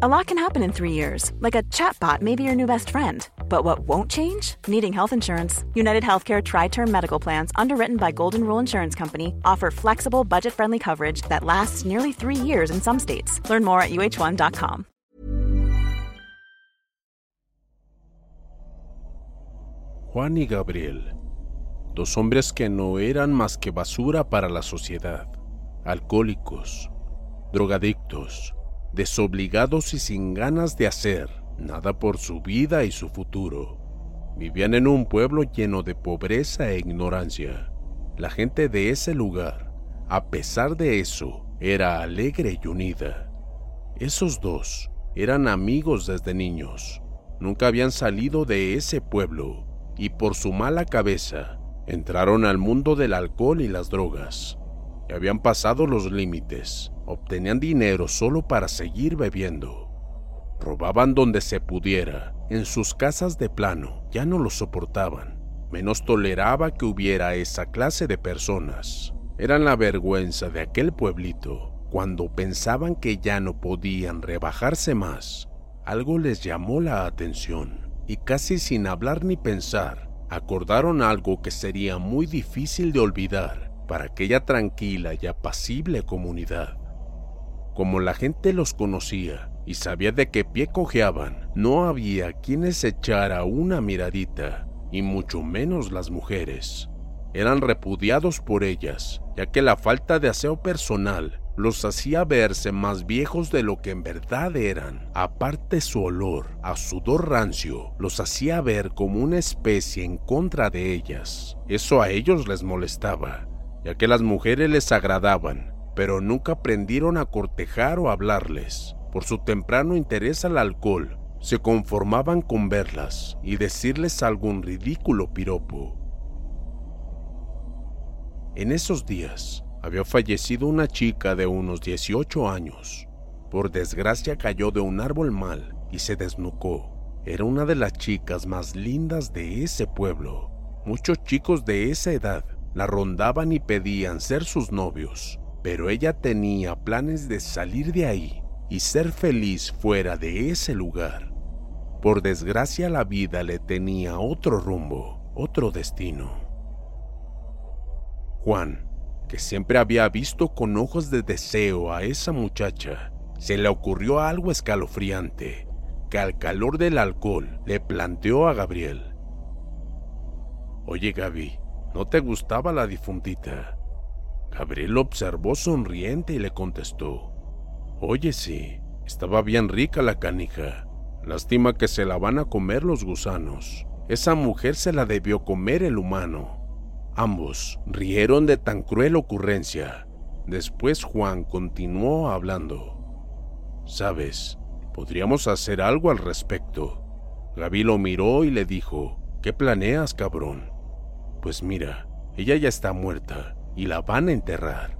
A lot can happen in three years, like a chatbot may be your new best friend. But what won't change? Needing health insurance. United Healthcare Tri Term Medical Plans, underwritten by Golden Rule Insurance Company, offer flexible, budget friendly coverage that lasts nearly three years in some states. Learn more at uh1.com. Juan y Gabriel, dos hombres que no eran más que basura para la sociedad, alcohólicos, drogadictos, desobligados y sin ganas de hacer nada por su vida y su futuro. Vivían en un pueblo lleno de pobreza e ignorancia. La gente de ese lugar, a pesar de eso, era alegre y unida. Esos dos eran amigos desde niños. Nunca habían salido de ese pueblo y por su mala cabeza entraron al mundo del alcohol y las drogas. Habían pasado los límites, obtenían dinero solo para seguir bebiendo. Robaban donde se pudiera, en sus casas de plano, ya no lo soportaban. Menos toleraba que hubiera esa clase de personas. Eran la vergüenza de aquel pueblito. Cuando pensaban que ya no podían rebajarse más, algo les llamó la atención y casi sin hablar ni pensar, acordaron algo que sería muy difícil de olvidar para aquella tranquila y apacible comunidad. Como la gente los conocía y sabía de qué pie cojeaban, no había quienes echara una miradita, y mucho menos las mujeres. Eran repudiados por ellas, ya que la falta de aseo personal los hacía verse más viejos de lo que en verdad eran. Aparte su olor a sudor rancio los hacía ver como una especie en contra de ellas. Eso a ellos les molestaba, ya que las mujeres les agradaban, pero nunca aprendieron a cortejar o hablarles. Por su temprano interés al alcohol, se conformaban con verlas y decirles algún ridículo piropo. En esos días había fallecido una chica de unos 18 años. Por desgracia cayó de un árbol mal y se desnucó. Era una de las chicas más lindas de ese pueblo. Muchos chicos de esa edad la rondaban y pedían ser sus novios, pero ella tenía planes de salir de ahí y ser feliz fuera de ese lugar. Por desgracia la vida le tenía otro rumbo, otro destino. Juan, que siempre había visto con ojos de deseo a esa muchacha, se le ocurrió algo escalofriante que al calor del alcohol le planteó a Gabriel. Oye Gaby, ¿no te gustaba la difundita? Gabriel lo observó sonriente y le contestó, Oye sí, estaba bien rica la canija. Lástima que se la van a comer los gusanos. Esa mujer se la debió comer el humano. Ambos rieron de tan cruel ocurrencia. Después Juan continuó hablando. Sabes, podríamos hacer algo al respecto. Gaby lo miró y le dijo, ¿qué planeas, cabrón? Pues mira, ella ya está muerta y la van a enterrar.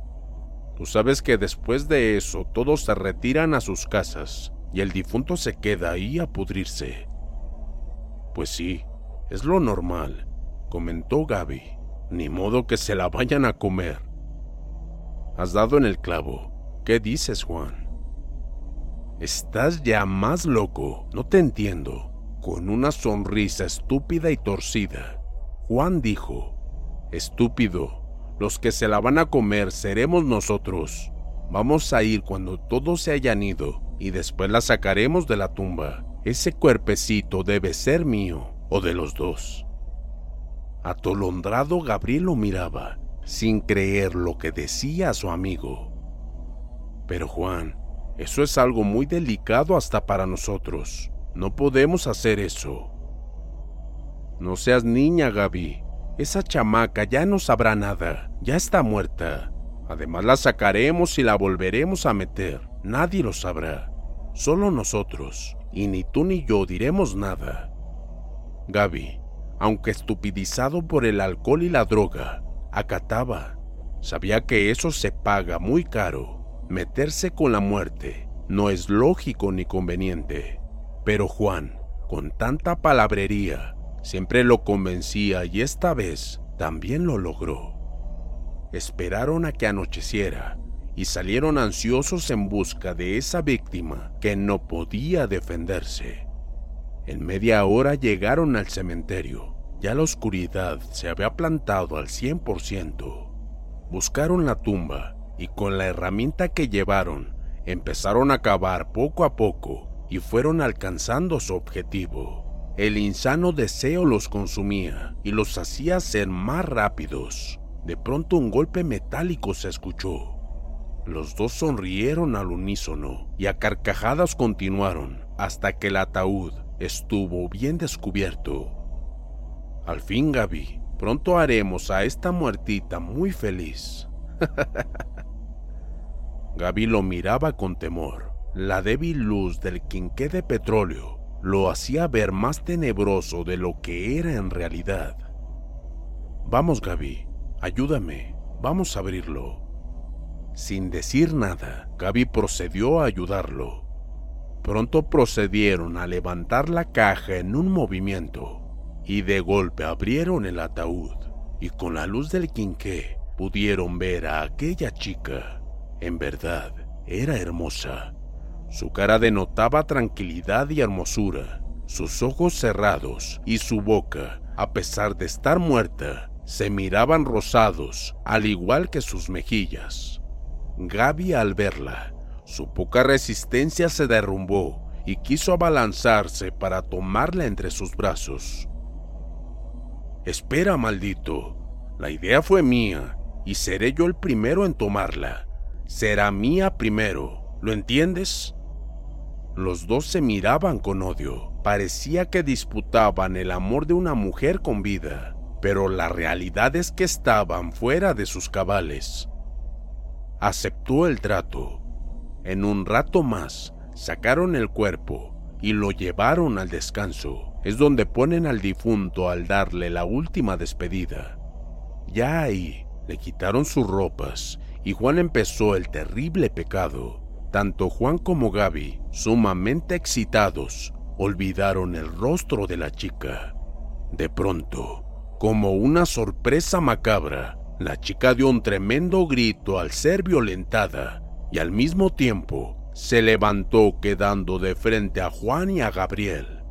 Tú sabes que después de eso todos se retiran a sus casas y el difunto se queda ahí a pudrirse. Pues sí, es lo normal, comentó Gaby. Ni modo que se la vayan a comer. Has dado en el clavo. ¿Qué dices, Juan? Estás ya más loco, no te entiendo. Con una sonrisa estúpida y torcida, Juan dijo, Estúpido, los que se la van a comer seremos nosotros. Vamos a ir cuando todos se hayan ido y después la sacaremos de la tumba. Ese cuerpecito debe ser mío o de los dos. Atolondrado, Gabriel lo miraba, sin creer lo que decía su amigo. Pero Juan, eso es algo muy delicado hasta para nosotros. No podemos hacer eso. No seas niña, Gaby. Esa chamaca ya no sabrá nada. Ya está muerta. Además la sacaremos y la volveremos a meter. Nadie lo sabrá. Solo nosotros. Y ni tú ni yo diremos nada. Gaby, aunque estupidizado por el alcohol y la droga, acataba. Sabía que eso se paga muy caro. Meterse con la muerte no es lógico ni conveniente. Pero Juan, con tanta palabrería, siempre lo convencía y esta vez también lo logró. Esperaron a que anocheciera y salieron ansiosos en busca de esa víctima que no podía defenderse. En media hora llegaron al cementerio. Ya la oscuridad se había plantado al 100%. Buscaron la tumba y con la herramienta que llevaron empezaron a cavar poco a poco y fueron alcanzando su objetivo. El insano deseo los consumía y los hacía ser más rápidos. De pronto un golpe metálico se escuchó. Los dos sonrieron al unísono y a carcajadas continuaron hasta que el ataúd estuvo bien descubierto. Al fin, Gaby, pronto haremos a esta muertita muy feliz. Gaby lo miraba con temor. La débil luz del quinqué de petróleo lo hacía ver más tenebroso de lo que era en realidad. Vamos, Gaby, ayúdame, vamos a abrirlo. Sin decir nada, Gaby procedió a ayudarlo. Pronto procedieron a levantar la caja en un movimiento y de golpe abrieron el ataúd y con la luz del quinqué pudieron ver a aquella chica. En verdad, era hermosa. Su cara denotaba tranquilidad y hermosura. Sus ojos cerrados y su boca, a pesar de estar muerta, se miraban rosados, al igual que sus mejillas. Gaby al verla su poca resistencia se derrumbó y quiso abalanzarse para tomarla entre sus brazos. Espera, maldito. La idea fue mía y seré yo el primero en tomarla. Será mía primero, ¿lo entiendes? Los dos se miraban con odio. Parecía que disputaban el amor de una mujer con vida, pero la realidad es que estaban fuera de sus cabales. Aceptó el trato en un rato más, sacaron el cuerpo y lo llevaron al descanso. Es donde ponen al difunto al darle la última despedida. Ya ahí le quitaron sus ropas y Juan empezó el terrible pecado. Tanto Juan como Gaby, sumamente excitados, olvidaron el rostro de la chica. De pronto, como una sorpresa macabra, la chica dio un tremendo grito al ser violentada y al mismo tiempo se levantó quedando de frente a Juan y a Gabriel.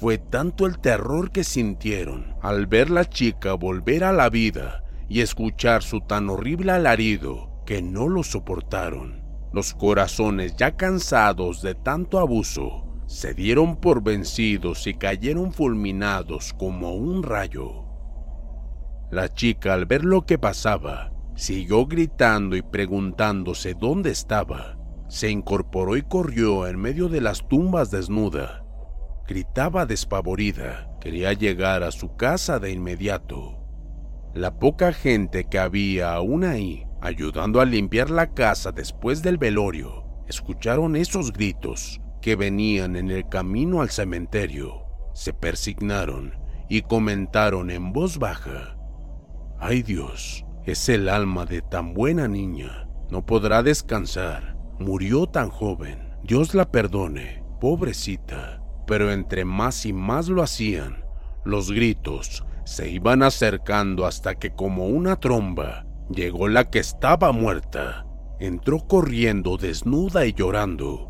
Fue tanto el terror que sintieron al ver la chica volver a la vida y escuchar su tan horrible alarido que no lo soportaron. Los corazones ya cansados de tanto abuso se dieron por vencidos y cayeron fulminados como un rayo. La chica al ver lo que pasaba Siguió gritando y preguntándose dónde estaba. Se incorporó y corrió en medio de las tumbas desnuda. Gritaba despavorida. Quería llegar a su casa de inmediato. La poca gente que había aún ahí, ayudando a limpiar la casa después del velorio, escucharon esos gritos que venían en el camino al cementerio. Se persignaron y comentaron en voz baja, ¡Ay Dios! Es el alma de tan buena niña. No podrá descansar. Murió tan joven. Dios la perdone, pobrecita. Pero entre más y más lo hacían, los gritos se iban acercando hasta que como una tromba llegó la que estaba muerta. Entró corriendo desnuda y llorando.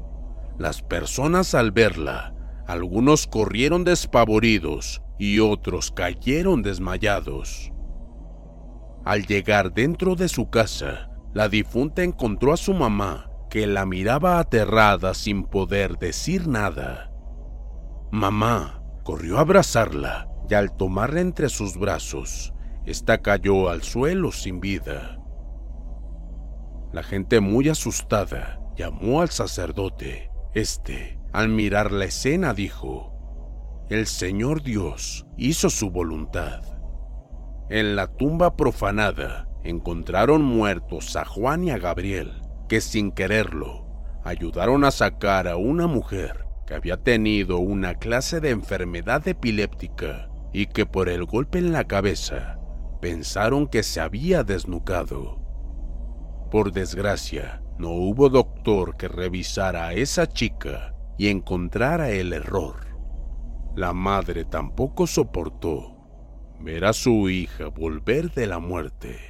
Las personas al verla, algunos corrieron despavoridos y otros cayeron desmayados. Al llegar dentro de su casa, la difunta encontró a su mamá que la miraba aterrada sin poder decir nada. Mamá corrió a abrazarla y al tomarla entre sus brazos, ésta cayó al suelo sin vida. La gente muy asustada llamó al sacerdote. Este, al mirar la escena, dijo, El Señor Dios hizo su voluntad. En la tumba profanada encontraron muertos a Juan y a Gabriel, que sin quererlo ayudaron a sacar a una mujer que había tenido una clase de enfermedad epiléptica y que por el golpe en la cabeza pensaron que se había desnucado. Por desgracia, no hubo doctor que revisara a esa chica y encontrara el error. La madre tampoco soportó ver a su hija volver de la muerte.